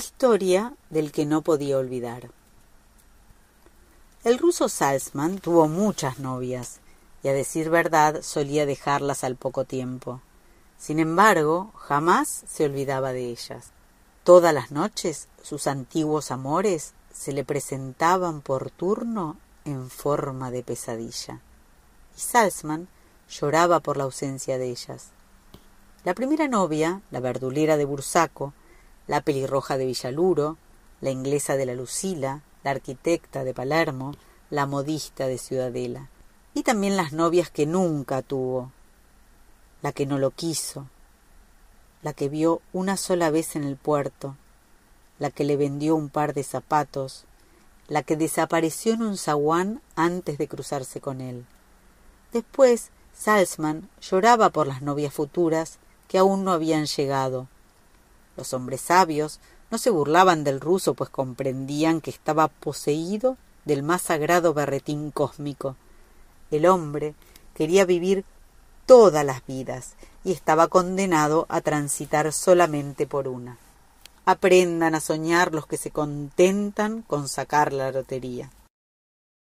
historia del que no podía olvidar. El ruso Salzman tuvo muchas novias, y a decir verdad solía dejarlas al poco tiempo. Sin embargo, jamás se olvidaba de ellas. Todas las noches sus antiguos amores se le presentaban por turno en forma de pesadilla. Y Salzman lloraba por la ausencia de ellas. La primera novia, la verdulera de Bursaco, la pelirroja de Villaluro, la inglesa de la Lucila, la arquitecta de Palermo, la modista de Ciudadela, y también las novias que nunca tuvo, la que no lo quiso, la que vio una sola vez en el puerto, la que le vendió un par de zapatos, la que desapareció en un zaguán antes de cruzarse con él. Después, Salzman lloraba por las novias futuras que aún no habían llegado. Los hombres sabios no se burlaban del ruso, pues comprendían que estaba poseído del más sagrado berretín cósmico. El hombre quería vivir todas las vidas y estaba condenado a transitar solamente por una. Aprendan a soñar los que se contentan con sacar la lotería.